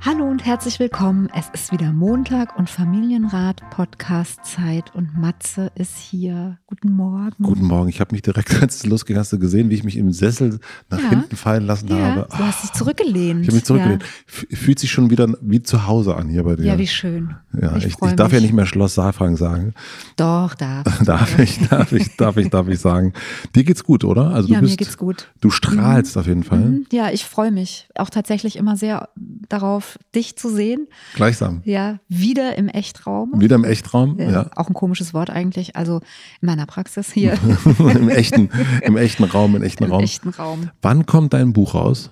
Hallo und herzlich willkommen. Es ist wieder Montag und Familienrat Podcast Zeit und Matze ist hier. Guten Morgen. Guten Morgen. Ich habe mich direkt, als du losging, hast du gesehen, wie ich mich im Sessel nach ja. hinten fallen lassen ja, habe. Du hast dich zurückgelehnt. Ich habe mich zurückgelehnt. Ja. Fühlt sich schon wieder wie zu Hause an hier bei dir. Ja, wie schön. Ja, ich, ich, ich darf ja nicht mehr Schloss Saalfrank sagen. Doch, darf. darf ich, darf ich, darf ich, darf ich sagen. Dir geht's gut, oder? Also ja, du bist, mir geht's gut. Du strahlst mhm. auf jeden Fall. Mhm. Ja, ich freue mich auch tatsächlich immer sehr darauf, dich zu sehen. Gleichsam. Ja, wieder im Echtraum. Wieder im Echtraum, ja. ja. Auch ein komisches Wort eigentlich. Also in meiner Praxis hier. Im, echten, Im echten Raum, im echten Im Raum. echten Raum. Wann kommt dein Buch raus?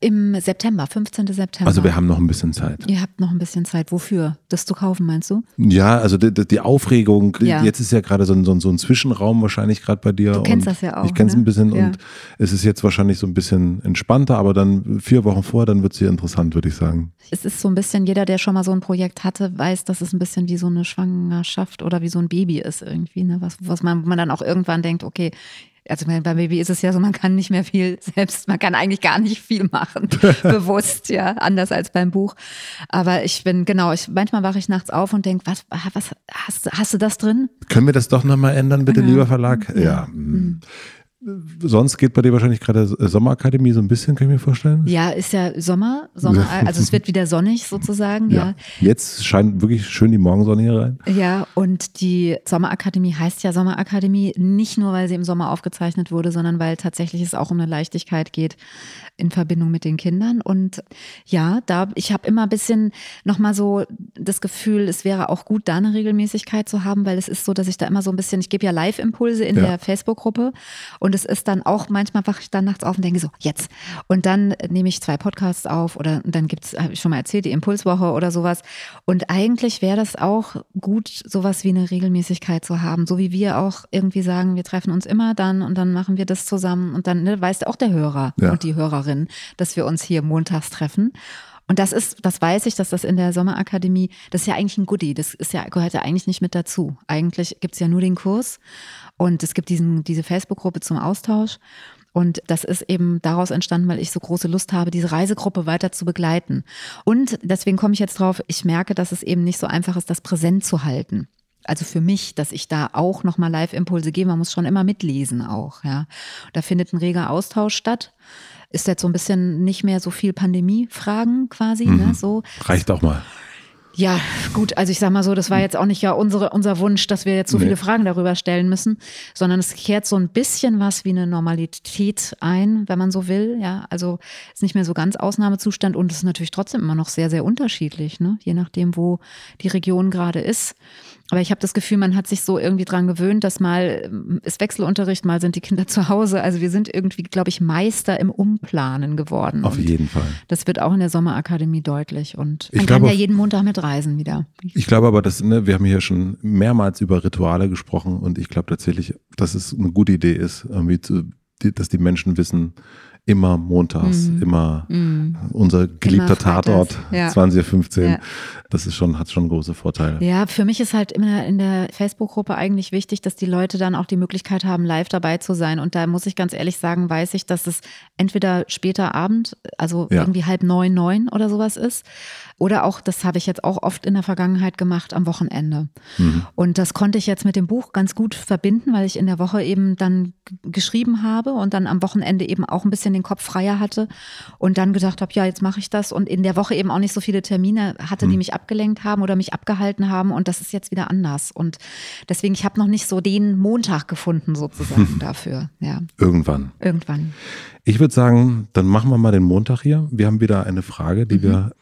Im September, 15. September. Also wir haben noch ein bisschen Zeit. Ihr habt noch ein bisschen Zeit. Wofür? Das zu kaufen, meinst du? Ja, also die, die Aufregung, ja. jetzt ist ja gerade so ein, so ein, Zwischenraum wahrscheinlich gerade bei dir. Du kennst das ja auch. Ich kenne es ne? ein bisschen ja. und es ist jetzt wahrscheinlich so ein bisschen entspannter, aber dann vier Wochen vor, dann wird es hier interessant, würde ich sagen. Es ist so ein bisschen, jeder, der schon mal so ein Projekt hatte, weiß, dass es ein bisschen wie so eine Schwangerschaft oder wie so ein Baby ist irgendwie, ne? was, was man, man dann auch irgendwann denkt, okay, also beim Baby ist es ja so, man kann nicht mehr viel selbst, man kann eigentlich gar nicht viel machen, bewusst, ja, anders als beim Buch. Aber ich bin, genau, ich, manchmal wache ich nachts auf und denke, was, was hast, hast du das drin? Können wir das doch nochmal ändern, bitte, ja. lieber Verlag? Ja. ja. Mhm. Sonst geht bei dir wahrscheinlich gerade Sommerakademie so ein bisschen, kann ich mir vorstellen. Ja, ist ja Sommer, Sommer also es wird wieder sonnig sozusagen, ja. ja. Jetzt scheint wirklich schön die Morgensonne hier rein. Ja, und die Sommerakademie heißt ja Sommerakademie nicht nur, weil sie im Sommer aufgezeichnet wurde, sondern weil tatsächlich es auch um eine Leichtigkeit geht in Verbindung mit den Kindern. Und ja, da ich habe immer ein bisschen nochmal so das Gefühl, es wäre auch gut, da eine Regelmäßigkeit zu haben, weil es ist so, dass ich da immer so ein bisschen, ich gebe ja Live-Impulse in ja. der Facebook-Gruppe und und es ist dann auch, manchmal wache ich dann nachts auf und denke so, jetzt. Und dann nehme ich zwei Podcasts auf oder dann gibt es, habe ich schon mal erzählt, die Impulswoche oder sowas. Und eigentlich wäre das auch gut, sowas wie eine Regelmäßigkeit zu haben. So wie wir auch irgendwie sagen, wir treffen uns immer dann und dann machen wir das zusammen. Und dann ne, weiß auch der Hörer ja. und die Hörerin, dass wir uns hier montags treffen. Und das ist, das weiß ich, dass das in der Sommerakademie, das ist ja eigentlich ein Goodie, das ist ja, gehört ja eigentlich nicht mit dazu. Eigentlich gibt es ja nur den Kurs und es gibt diesen, diese Facebook-Gruppe zum Austausch. Und das ist eben daraus entstanden, weil ich so große Lust habe, diese Reisegruppe weiter zu begleiten. Und deswegen komme ich jetzt drauf, ich merke, dass es eben nicht so einfach ist, das präsent zu halten. Also für mich, dass ich da auch nochmal Live-Impulse gebe, man muss schon immer mitlesen auch, ja. Da findet ein reger Austausch statt ist jetzt so ein bisschen nicht mehr so viel Pandemie-Fragen quasi, ne, mhm. ne, so. Reicht auch mal. Ja, gut, also ich sag mal so, das war jetzt auch nicht ja unsere, unser Wunsch, dass wir jetzt so nee. viele Fragen darüber stellen müssen, sondern es kehrt so ein bisschen was wie eine Normalität ein, wenn man so will. Ja, also ist nicht mehr so ganz Ausnahmezustand und es ist natürlich trotzdem immer noch sehr, sehr unterschiedlich, ne? je nachdem, wo die Region gerade ist. Aber ich habe das Gefühl, man hat sich so irgendwie dran gewöhnt, dass mal ähm, ist Wechselunterricht, mal sind die Kinder zu Hause. Also wir sind irgendwie, glaube ich, Meister im Umplanen geworden. Auf und jeden Fall. Das wird auch in der Sommerakademie deutlich. Und man ich kann glaube, ja jeden Montag mitreisen wieder. Ich glaube aber, dass, ne, wir haben hier schon mehrmals über Rituale gesprochen und ich glaube tatsächlich, dass es eine gute Idee ist, irgendwie zu, dass die Menschen wissen, immer montags, mm. immer mm. unser geliebter Tatort, ja. 20.15 Uhr. Ja. Das ist schon, hat schon große Vorteile. Ja, für mich ist halt immer in der Facebook-Gruppe eigentlich wichtig, dass die Leute dann auch die Möglichkeit haben, live dabei zu sein. Und da muss ich ganz ehrlich sagen, weiß ich, dass es entweder später Abend, also ja. irgendwie halb neun, neun oder sowas ist. Oder auch, das habe ich jetzt auch oft in der Vergangenheit gemacht, am Wochenende. Mhm. Und das konnte ich jetzt mit dem Buch ganz gut verbinden, weil ich in der Woche eben dann geschrieben habe und dann am Wochenende eben auch ein bisschen den Kopf freier hatte und dann gedacht habe, ja, jetzt mache ich das und in der Woche eben auch nicht so viele Termine hatte, die Hm. mich abgelenkt haben oder mich abgehalten haben und das ist jetzt wieder anders und deswegen, ich habe noch nicht so den Montag gefunden sozusagen dafür, ja, Irgendwann. irgendwann. Ich würde sagen, dann machen wir mal den Montag hier. Wir haben wieder eine Frage, die wir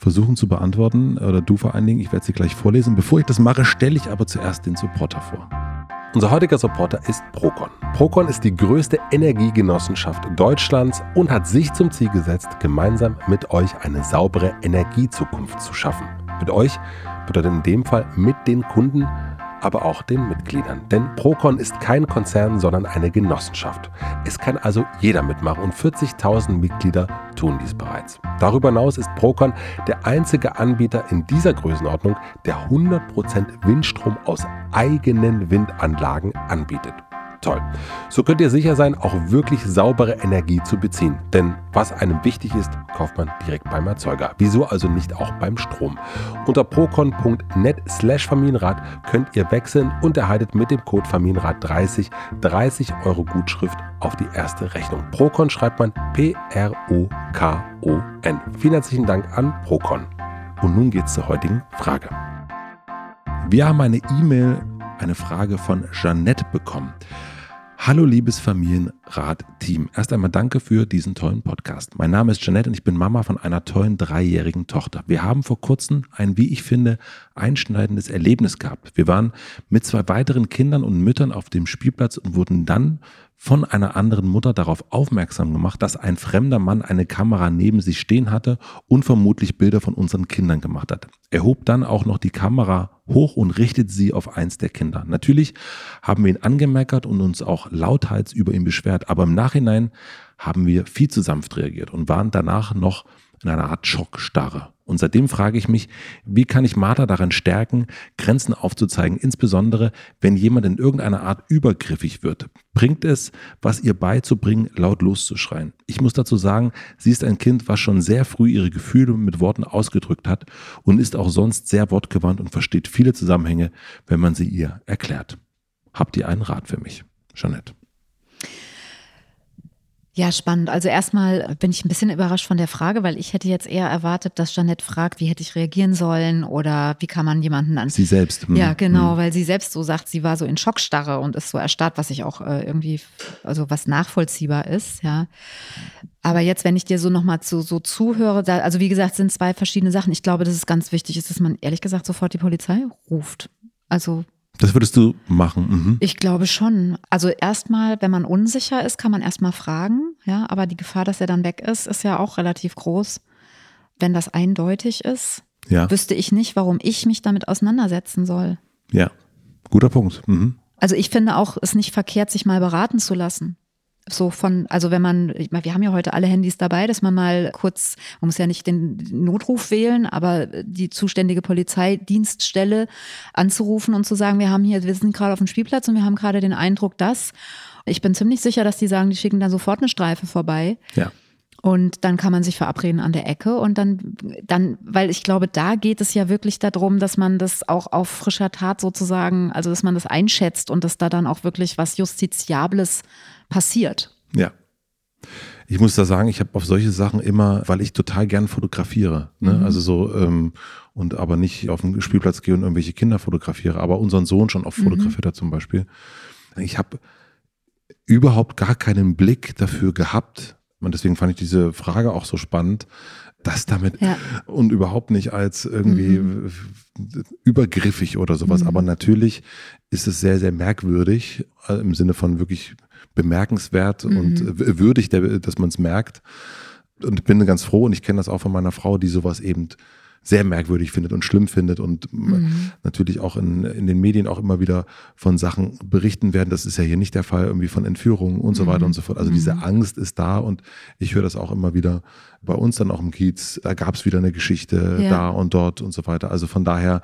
versuchen zu beantworten. Oder du vor allen Dingen. Ich werde sie gleich vorlesen. Bevor ich das mache, stelle ich aber zuerst den Supporter vor. Unser heutiger Supporter ist Procon. Procon ist die größte Energiegenossenschaft Deutschlands und hat sich zum Ziel gesetzt, gemeinsam mit euch eine saubere Energiezukunft zu schaffen. Mit euch bedeutet in dem Fall mit den Kunden, aber auch den Mitgliedern. Denn Procon ist kein Konzern, sondern eine Genossenschaft. Es kann also jeder mitmachen und 40.000 Mitglieder tun dies bereits. Darüber hinaus ist Procon der einzige Anbieter in dieser Größenordnung, der 100% Windstrom aus eigenen Windanlagen anbietet. Toll. So könnt ihr sicher sein, auch wirklich saubere Energie zu beziehen. Denn was einem wichtig ist, kauft man direkt beim Erzeuger. Wieso also nicht auch beim Strom? Unter procon.net slash Familienrat könnt ihr wechseln und erhaltet mit dem Code Familienrat30 30 Euro Gutschrift auf die erste Rechnung. Procon schreibt man P-R-O-K-O-N. Vielen herzlichen Dank an Procon. Und nun geht's zur heutigen Frage. Wir haben eine E-Mail, eine Frage von Jeannette bekommen. Hallo liebes Familienrat-Team. Erst einmal danke für diesen tollen Podcast. Mein Name ist Jeanette und ich bin Mama von einer tollen dreijährigen Tochter. Wir haben vor kurzem ein, wie ich finde, einschneidendes Erlebnis gehabt. Wir waren mit zwei weiteren Kindern und Müttern auf dem Spielplatz und wurden dann von einer anderen Mutter darauf aufmerksam gemacht, dass ein fremder Mann eine Kamera neben sich stehen hatte und vermutlich Bilder von unseren Kindern gemacht hat. Er hob dann auch noch die Kamera hoch und richtet sie auf eins der Kinder. Natürlich haben wir ihn angemeckert und uns auch lauthals über ihn beschwert, aber im Nachhinein haben wir viel zu sanft reagiert und waren danach noch in einer Art Schockstarre. Und seitdem frage ich mich, wie kann ich Martha darin stärken, Grenzen aufzuzeigen, insbesondere wenn jemand in irgendeiner Art übergriffig wird. Bringt es, was ihr beizubringen, laut loszuschreien? Ich muss dazu sagen, sie ist ein Kind, was schon sehr früh ihre Gefühle mit Worten ausgedrückt hat und ist auch sonst sehr wortgewandt und versteht viele Zusammenhänge, wenn man sie ihr erklärt. Habt ihr einen Rat für mich? Jeanette. Ja, spannend. Also erstmal bin ich ein bisschen überrascht von der Frage, weil ich hätte jetzt eher erwartet, dass Jeanette fragt, wie hätte ich reagieren sollen oder wie kann man jemanden an. Sie selbst. hm, Ja, genau, hm. weil sie selbst so sagt, sie war so in Schockstarre und ist so erstarrt, was ich auch äh, irgendwie, also was nachvollziehbar ist, ja. Aber jetzt, wenn ich dir so nochmal zu, so zuhöre, da, also wie gesagt, sind zwei verschiedene Sachen. Ich glaube, dass es ganz wichtig ist, dass man ehrlich gesagt sofort die Polizei ruft. Also Das würdest du machen. Mhm. ich glaube schon. Also erstmal, wenn man unsicher ist, kann man erstmal fragen, ja, aber die Gefahr, dass er dann weg ist, ist ja auch relativ groß. Wenn das eindeutig ist, Ja, wüsste ich nicht, warum ich mich damit auseinandersetzen soll. ja. Guter Punkt. Mhm. Also ich finde auch, es nicht verkehrt, sich mal beraten zu lassen. So von, also wenn man, ich meine, wir haben ja heute alle Handys dabei, dass man mal kurz, man muss ja nicht den Notruf wählen, aber die zuständige Polizeidienststelle anzurufen und zu sagen, wir haben hier, wir sind gerade auf dem Spielplatz und wir haben gerade den Eindruck, dass. Ich bin ziemlich sicher, dass die sagen, die schicken dann sofort eine Streife vorbei. Ja. Und dann kann man sich verabreden an der Ecke und dann, dann, weil ich glaube, da geht es ja wirklich darum, dass man das auch auf frischer Tat sozusagen, also dass man das einschätzt und dass da dann auch wirklich was Justiziables passiert. Ja. Ich muss da sagen, ich habe auf solche Sachen immer, weil ich total gern fotografiere, ne? Mhm. also so ähm, und aber nicht auf den Spielplatz gehe und irgendwelche Kinder fotografiere, aber unseren Sohn schon oft Mhm. fotografiert hat zum Beispiel. Ich habe überhaupt gar keinen Blick dafür gehabt und deswegen fand ich diese Frage auch so spannend, dass damit Ja. und überhaupt nicht als irgendwie übergriffig oder sowas. Mhm. Aber natürlich ist es sehr, sehr merkwürdig äh, im Sinne von wirklich bemerkenswert Mhm. und würdig, dass man es merkt. Und ich bin ganz froh und ich kenne das auch von meiner Frau, die sowas eben sehr merkwürdig findet und schlimm findet und Mhm. natürlich auch in, in den Medien auch immer wieder von Sachen berichten werden. Das ist ja hier nicht der Fall, irgendwie von Entführungen und so weiter Mhm. und so fort. Also diese Angst ist da und ich höre das auch immer wieder bei uns dann auch im Kiez. Da gab es wieder eine Geschichte Ja. da und dort und so weiter. Also von daher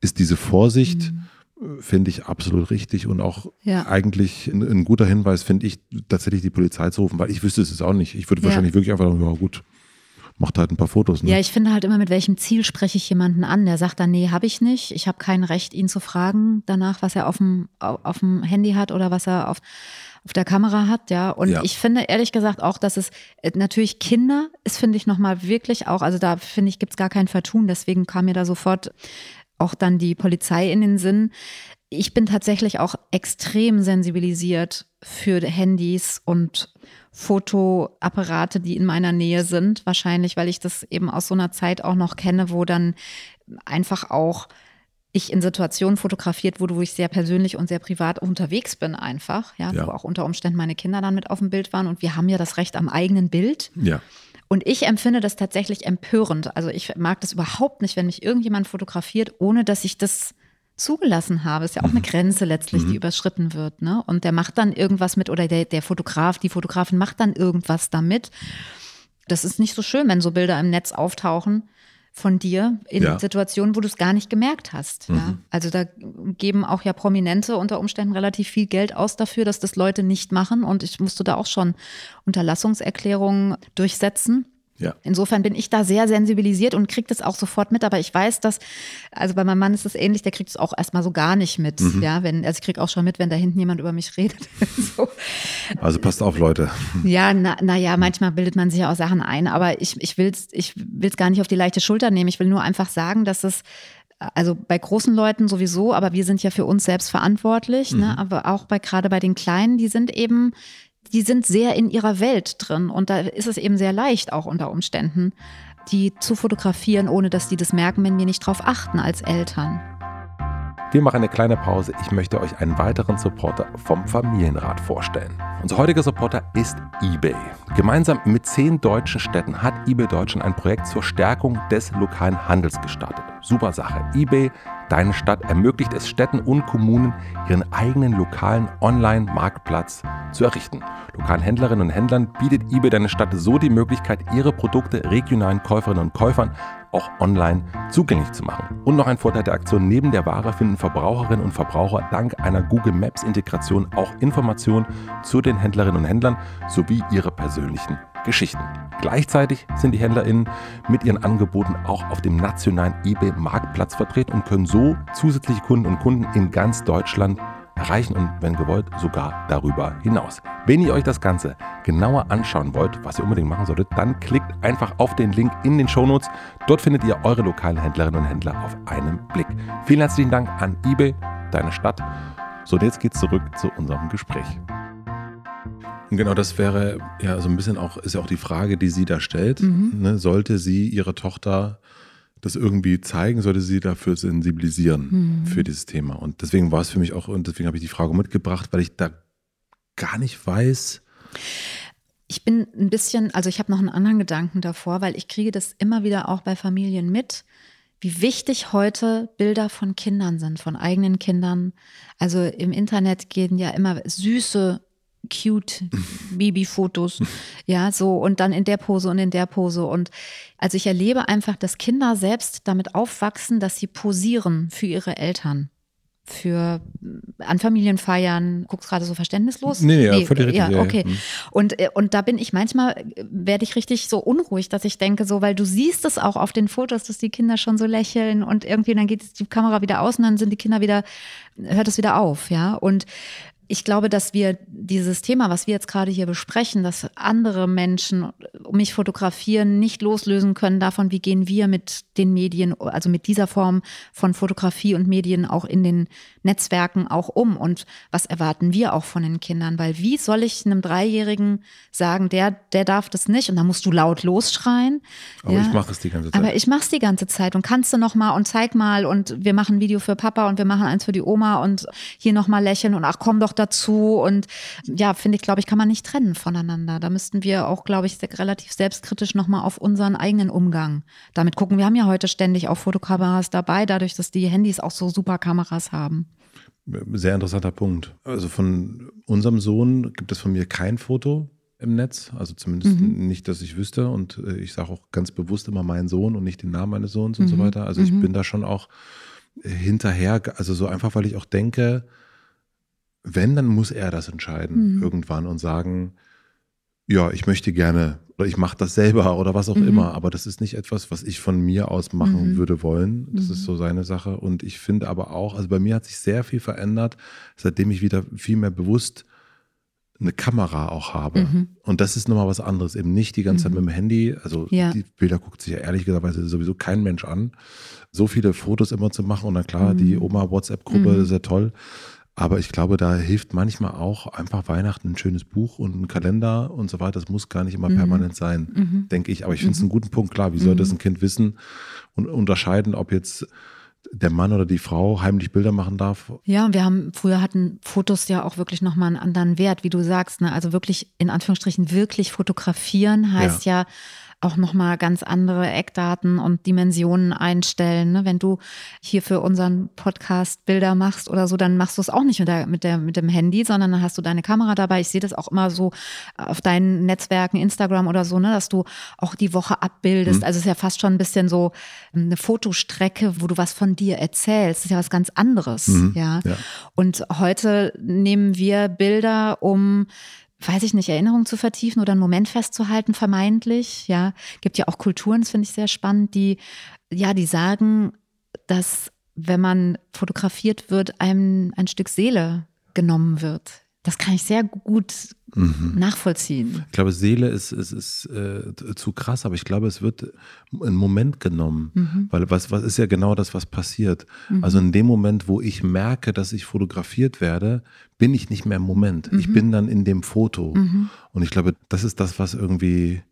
ist diese Vorsicht, Mhm. äh, finde ich absolut richtig und auch Ja. eigentlich ein, ein guter Hinweis, finde ich, tatsächlich die Polizei zu rufen, weil ich wüsste es jetzt auch nicht. Ich würde Ja. wahrscheinlich wirklich einfach sagen, ja gut, macht halt ein paar Fotos. Ne? Ja, ich finde halt immer, mit welchem Ziel spreche ich jemanden an, der sagt dann, nee, habe ich nicht. Ich habe kein Recht, ihn zu fragen danach, was er auf dem, auf dem Handy hat oder was er auf, auf der Kamera hat, ja. Und ja. ich finde ehrlich gesagt auch, dass es äh, natürlich Kinder ist, finde ich nochmal wirklich auch, also da finde ich, gibt es gar kein Vertun. Deswegen kam mir da sofort auch dann die Polizei in den Sinn. Ich bin tatsächlich auch extrem sensibilisiert für Handys und Fotoapparate, die in meiner Nähe sind. Wahrscheinlich, weil ich das eben aus so einer Zeit auch noch kenne, wo dann einfach auch ich in Situationen fotografiert wurde, wo ich sehr persönlich und sehr privat unterwegs bin, einfach, ja, ja, wo auch unter Umständen meine Kinder dann mit auf dem Bild waren und wir haben ja das Recht am eigenen Bild. Ja. Und ich empfinde das tatsächlich empörend. Also ich mag das überhaupt nicht, wenn mich irgendjemand fotografiert, ohne dass ich das zugelassen habe. Ist ja auch eine mhm. Grenze letztlich, die mhm. überschritten wird. Ne? Und der macht dann irgendwas mit, oder der, der Fotograf, die Fotografin macht dann irgendwas damit. Das ist nicht so schön, wenn so Bilder im Netz auftauchen von dir in ja. Situationen, wo du es gar nicht gemerkt hast. Mhm. Ja? Also da geben auch ja Prominente unter Umständen relativ viel Geld aus dafür, dass das Leute nicht machen. Und ich musste da auch schon Unterlassungserklärungen durchsetzen. Ja. Insofern bin ich da sehr sensibilisiert und kriege das auch sofort mit. Aber ich weiß, dass, also bei meinem Mann ist es ähnlich, der kriegt es auch erstmal so gar nicht mit. Mhm. Ja, wenn, also ich kriege auch schon mit, wenn da hinten jemand über mich redet. so. Also passt auf, Leute. Ja, na, na ja, manchmal bildet man sich ja auch Sachen ein, aber ich, ich will es ich will's gar nicht auf die leichte Schulter nehmen. Ich will nur einfach sagen, dass es also bei großen Leuten sowieso, aber wir sind ja für uns selbst verantwortlich, ne? mhm. ne? aber auch bei gerade bei den Kleinen, die sind eben die sind sehr in ihrer Welt drin und da ist es eben sehr leicht auch unter Umständen, die zu fotografieren, ohne dass die das merken, wenn wir nicht drauf achten als Eltern. Wir machen eine kleine Pause. Ich möchte euch einen weiteren Supporter vom Familienrat vorstellen. Unser heutiger Supporter ist eBay. Gemeinsam mit zehn deutschen Städten hat eBay Deutschland ein Projekt zur Stärkung des lokalen Handels gestartet. Super Sache. eBay, deine Stadt, ermöglicht es Städten und Kommunen, ihren eigenen lokalen Online-Marktplatz zu errichten. Lokalen Händlerinnen und Händlern bietet eBay deine Stadt so die Möglichkeit, ihre Produkte regionalen Käuferinnen und Käufern auch online zugänglich zu machen. Und noch ein Vorteil der Aktion, neben der Ware finden Verbraucherinnen und Verbraucher dank einer Google Maps Integration auch Informationen zu den Händlerinnen und Händlern sowie ihre persönlichen Geschichten. Gleichzeitig sind die HändlerInnen mit ihren Angeboten auch auf dem nationalen eBay-Marktplatz vertreten und können so zusätzliche Kunden und Kunden in ganz Deutschland erreichen und wenn gewollt sogar darüber hinaus. Wenn ihr euch das Ganze genauer anschauen wollt, was ihr unbedingt machen solltet, dann klickt einfach auf den Link in den Shownotes. Dort findet ihr eure lokalen Händlerinnen und Händler auf einen Blick. Vielen herzlichen Dank an eBay, deine Stadt. So, und jetzt geht's zurück zu unserem Gespräch. Und genau das wäre ja so ein bisschen auch, ist ja auch die Frage, die sie da stellt. Mhm. Ne, sollte sie ihre Tochter das irgendwie zeigen, sollte sie dafür sensibilisieren mhm. für dieses Thema. Und deswegen war es für mich auch, und deswegen habe ich die Frage mitgebracht, weil ich da gar nicht weiß. Ich bin ein bisschen, also ich habe noch einen anderen Gedanken davor, weil ich kriege das immer wieder auch bei Familien mit, wie wichtig heute Bilder von Kindern sind, von eigenen Kindern. Also im Internet gehen ja immer süße cute Babyfotos. ja, so und dann in der Pose und in der Pose. Und also ich erlebe einfach, dass Kinder selbst damit aufwachsen, dass sie posieren für ihre Eltern. Für an Familienfeiern, guckst gerade so verständnislos? Nee, ja, nee, völlig richtig. Ja, okay. Ja, ja. Und, äh, und da bin ich manchmal, werde ich richtig so unruhig, dass ich denke, so, weil du siehst es auch auf den Fotos, dass die Kinder schon so lächeln und irgendwie dann geht die Kamera wieder aus und dann sind die Kinder wieder, hört es wieder auf, ja. Und ich glaube, dass wir dieses Thema, was wir jetzt gerade hier besprechen, dass andere Menschen mich fotografieren, nicht loslösen können davon, wie gehen wir mit den Medien, also mit dieser Form von Fotografie und Medien auch in den Netzwerken auch um und was erwarten wir auch von den Kindern, weil wie soll ich einem Dreijährigen sagen, der, der darf das nicht und dann musst du laut losschreien. Aber ja. ich mache es die ganze Zeit. Aber ich mache es die ganze Zeit und kannst du noch mal und zeig mal und wir machen ein Video für Papa und wir machen eins für die Oma und hier noch mal lächeln und ach komm doch dazu. Und ja, finde ich, glaube ich, kann man nicht trennen voneinander. Da müssten wir auch, glaube ich, relativ selbstkritisch nochmal auf unseren eigenen Umgang damit gucken. Wir haben ja heute ständig auch Fotokameras dabei, dadurch, dass die Handys auch so super Kameras haben. Sehr interessanter Punkt. Also von unserem Sohn gibt es von mir kein Foto im Netz, also zumindest mhm. nicht, dass ich wüsste. Und äh, ich sage auch ganz bewusst immer meinen Sohn und nicht den Namen meines Sohns mhm. und so mhm. weiter. Also ich mhm. bin da schon auch hinterher, also so einfach, weil ich auch denke, wenn, dann muss er das entscheiden mhm. irgendwann und sagen, ja, ich möchte gerne oder ich mache das selber oder was auch mhm. immer. Aber das ist nicht etwas, was ich von mir aus machen mhm. würde wollen. Das mhm. ist so seine Sache. Und ich finde aber auch, also bei mir hat sich sehr viel verändert, seitdem ich wieder viel mehr bewusst eine Kamera auch habe. Mhm. Und das ist nochmal was anderes. Eben nicht die ganze Zeit mhm. mit dem Handy. Also ja. die Bilder guckt sich ja ehrlich gesagt sowieso kein Mensch an. So viele Fotos immer zu machen und dann klar, die mhm. Oma-WhatsApp-Gruppe ist ja toll. Aber ich glaube, da hilft manchmal auch einfach Weihnachten ein schönes Buch und ein Kalender und so weiter. Das muss gar nicht immer mhm. permanent sein, mhm. denke ich. Aber ich finde es mhm. einen guten Punkt. Klar, wie soll das mhm. ein Kind wissen und unterscheiden, ob jetzt der Mann oder die Frau heimlich Bilder machen darf. Ja, und wir haben, früher hatten Fotos ja auch wirklich nochmal einen anderen Wert, wie du sagst. Ne? Also wirklich, in Anführungsstrichen, wirklich fotografieren heißt ja, ja auch nochmal ganz andere Eckdaten und Dimensionen einstellen. Ne? Wenn du hier für unseren Podcast Bilder machst oder so, dann machst du es auch nicht mit, der, mit, der, mit dem Handy, sondern dann hast du deine Kamera dabei. Ich sehe das auch immer so auf deinen Netzwerken, Instagram oder so, ne, dass du auch die Woche abbildest. Mhm. Also es ist ja fast schon ein bisschen so eine Fotostrecke, wo du was von dir erzählst. Das ist ja was ganz anderes. Mhm. Ja? ja. Und heute nehmen wir Bilder, um weiß ich nicht, Erinnerungen zu vertiefen oder einen Moment festzuhalten, vermeintlich. Ja, gibt ja auch Kulturen, das finde ich sehr spannend, die, ja, die sagen, dass wenn man fotografiert wird, einem ein Stück Seele genommen wird. Das kann ich sehr gut mhm. nachvollziehen. Ich glaube, Seele ist, ist, ist äh, zu krass, aber ich glaube, es wird ein Moment genommen. Mhm. Weil was, was ist ja genau das, was passiert. Mhm. Also in dem Moment, wo ich merke, dass ich fotografiert werde, bin ich nicht mehr im Moment. Ich mhm. bin dann in dem Foto. Mhm. Und ich glaube, das ist das, was irgendwie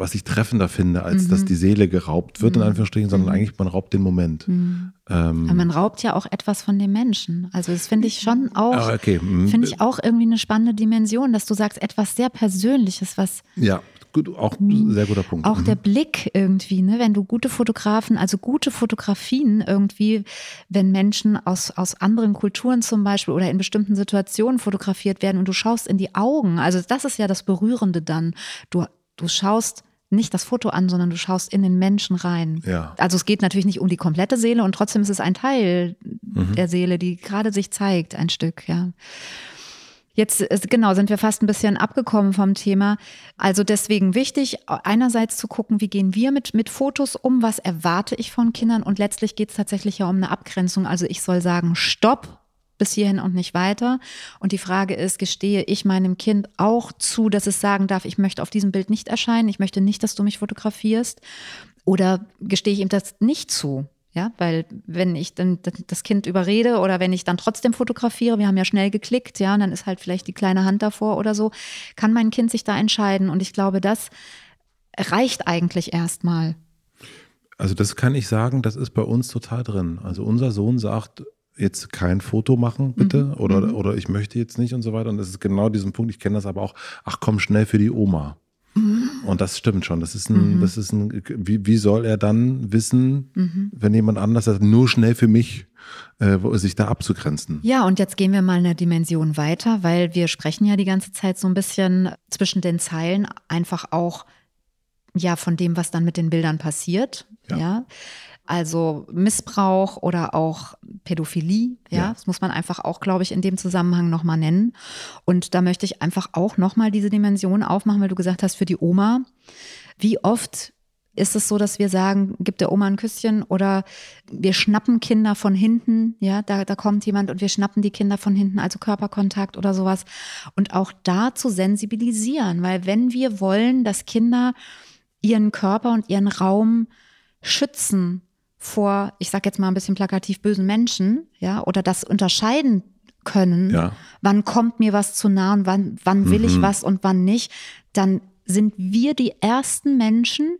was ich treffender finde, als mhm. dass die Seele geraubt wird, mhm. in Anführungsstrichen, sondern mhm. eigentlich man raubt den Moment. Mhm. Ähm, Aber man raubt ja auch etwas von dem Menschen. Also das finde ich schon auch, ah, okay. Mhm. finde ich auch irgendwie eine spannende Dimension, dass du sagst, etwas sehr Persönliches, was ja. Gut, auch ein sehr guter Punkt. Auch mhm. der Blick irgendwie, ne? wenn du gute Fotografen, also gute Fotografien irgendwie, wenn Menschen aus, aus anderen Kulturen zum Beispiel oder in bestimmten Situationen fotografiert werden und du schaust in die Augen, also das ist ja das Berührende dann. Du, du schaust nicht das Foto an, sondern du schaust in den Menschen rein. Ja. Also es geht natürlich nicht um die komplette Seele und trotzdem ist es ein Teil mhm. der Seele, die gerade sich zeigt, ein Stück, ja. Jetzt genau sind wir fast ein bisschen abgekommen vom Thema. Also deswegen wichtig, einerseits zu gucken, wie gehen wir mit, mit Fotos um, was erwarte ich von Kindern und letztlich geht es tatsächlich ja um eine Abgrenzung. Also ich soll sagen, stopp, bis hierhin und nicht weiter. Und die Frage ist, gestehe ich meinem Kind auch zu, dass es sagen darf, ich möchte auf diesem Bild nicht erscheinen, ich möchte nicht, dass du mich fotografierst? Oder gestehe ich ihm das nicht zu? Ja, weil wenn ich dann das Kind überrede oder wenn ich dann trotzdem fotografiere, wir haben ja schnell geklickt, ja, und dann ist halt vielleicht die kleine Hand davor oder so, kann mein Kind sich da entscheiden. Und ich glaube, das reicht eigentlich erstmal. Also das kann ich sagen, das ist bei uns total drin. Also unser Sohn sagt, jetzt kein Foto machen, bitte, mhm. oder, mhm. oder ich möchte jetzt nicht und so weiter. Und das ist genau diesen Punkt, ich kenne das aber auch, ach komm schnell für die Oma. Mhm. Und das stimmt schon. Das ist ein, mhm. das ist ein, wie, wie soll er dann wissen, mhm. wenn jemand anders sagt, nur schnell für mich, äh, sich da abzugrenzen? Ja, und jetzt gehen wir mal eine Dimension weiter, weil wir sprechen ja die ganze Zeit so ein bisschen zwischen den Zeilen einfach auch ja von dem, was dann mit den Bildern passiert. ja? ja? Also Missbrauch oder auch Pädophilie. Ja, ja. das muss man einfach auch, glaube ich, in dem Zusammenhang nochmal nennen. Und da möchte ich einfach auch nochmal diese Dimension aufmachen, weil du gesagt hast, für die Oma. Wie oft ist es so, dass wir sagen, gib der Oma ein Küsschen oder wir schnappen Kinder von hinten, ja, da, da kommt jemand und wir schnappen die Kinder von hinten, also Körperkontakt oder sowas. Und auch da zu sensibilisieren, weil wenn wir wollen, dass Kinder ihren Körper und ihren Raum schützen vor, ich sag jetzt mal ein bisschen plakativ, bösen Menschen, ja, oder das unterscheiden können, ja. wann kommt mir was zu nah und wann, wann will mhm. ich was und wann nicht, dann sind wir die ersten Menschen,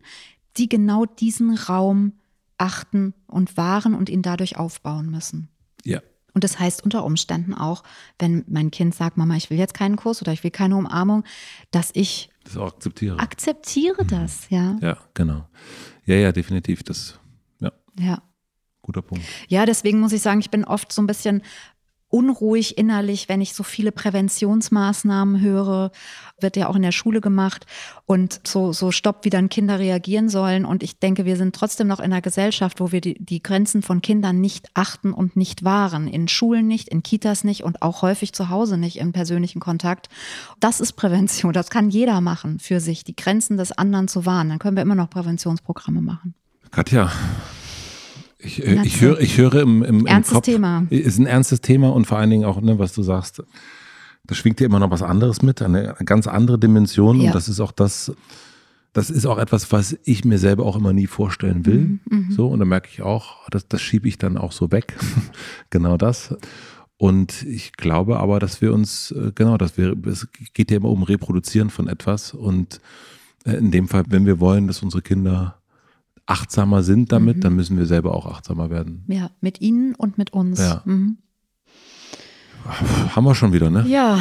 die genau diesen Raum achten und wahren und ihn dadurch aufbauen müssen. Ja. Und das heißt unter Umständen auch, wenn mein Kind sagt, Mama, ich will jetzt keinen Kuss oder ich will keine Umarmung, dass ich das auch akzeptiere. Akzeptiere mhm. das, ja. Ja, genau. Ja, ja, definitiv. Das ja. Guter Punkt. Ja, deswegen muss ich sagen, ich bin oft so ein bisschen unruhig innerlich, wenn ich so viele Präventionsmaßnahmen höre. Wird ja auch in der Schule gemacht und so, so stoppt, wie dann Kinder reagieren sollen. Und ich denke, wir sind trotzdem noch in einer Gesellschaft, wo wir die, die Grenzen von Kindern nicht achten und nicht wahren. In Schulen nicht, in Kitas nicht und auch häufig zu Hause nicht im persönlichen Kontakt. Das ist Prävention. Das kann jeder machen für sich, die Grenzen des anderen zu wahren. Dann können wir immer noch Präventionsprogramme machen. Katja, ich, äh, ich, höre, ich höre im, im, im Ernstes Kopf, Thema. Ist ein ernstes Thema und vor allen Dingen auch, ne, was du sagst, da schwingt dir immer noch was anderes mit, eine, ganz andere Dimension. Ja. Und das ist auch das, das ist auch etwas, was ich mir selber auch immer nie vorstellen will. Mhm, so, und da merke ich auch, das, das schiebe ich dann auch so weg. genau das. Und ich glaube aber, dass wir uns, äh, genau, dass wir, es geht ja immer um Reproduzieren von etwas. Und äh, in dem Fall, wenn wir wollen, dass unsere Kinder achtsamer sind damit, Mhm. dann müssen wir selber auch achtsamer werden. Ja, mit ihnen und mit uns. Ja. Mhm. Haben wir schon wieder, ne? Ja,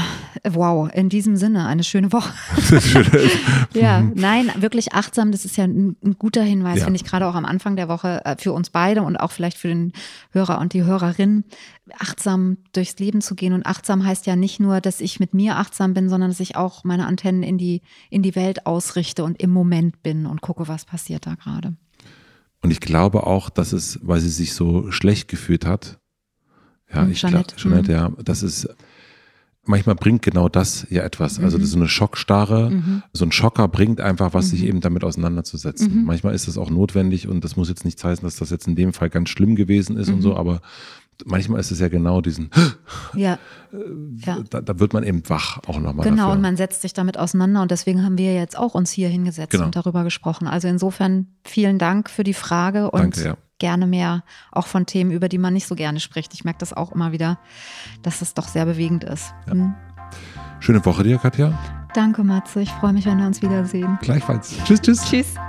wow, in diesem Sinne, eine schöne Woche. ja, nein, wirklich achtsam, das ist ja ein, ein guter Hinweis. Ja. finde ich, gerade auch am Anfang der Woche äh, für uns beide und auch vielleicht für den Hörer und die Hörerin, achtsam durchs Leben zu gehen. Und achtsam heißt ja nicht nur, dass ich mit mir achtsam bin, sondern dass ich auch meine Antennen in die, in die Welt ausrichte und im Moment bin und gucke, was passiert da gerade. Und ich glaube auch, dass es, weil sie sich so schlecht gefühlt hat, ja, Hm, ich glaube, Jeanette, Jeanette, ja, das ist, manchmal bringt genau das ja etwas. Also Mhm. das ist so eine Schockstarre, Mhm. so ein Schocker bringt einfach was, sich Mhm. eben damit auseinanderzusetzen. Mhm. Manchmal ist das auch notwendig und das muss jetzt nicht heißen, dass das jetzt in dem Fall ganz schlimm gewesen ist und Mhm. so, aber manchmal ist es ja genau diesen, Ja, Ja. da, da wird man eben wach auch nochmal genau. dafür. Und man setzt sich damit auseinander. Und deswegen haben wir jetzt auch uns hier hingesetzt Genau. und darüber gesprochen. Also insofern vielen Dank für die Frage und Danke, ja. gerne mehr auch von Themen, über die man nicht so gerne spricht. Ich merke das auch immer wieder, dass es doch sehr bewegend ist. Ja. Hm. Schöne Woche dir, Katja. Danke, Matze. Ich freue mich, wenn wir uns wiedersehen. Gleichfalls. Tschüss, tschüss. Tschüss.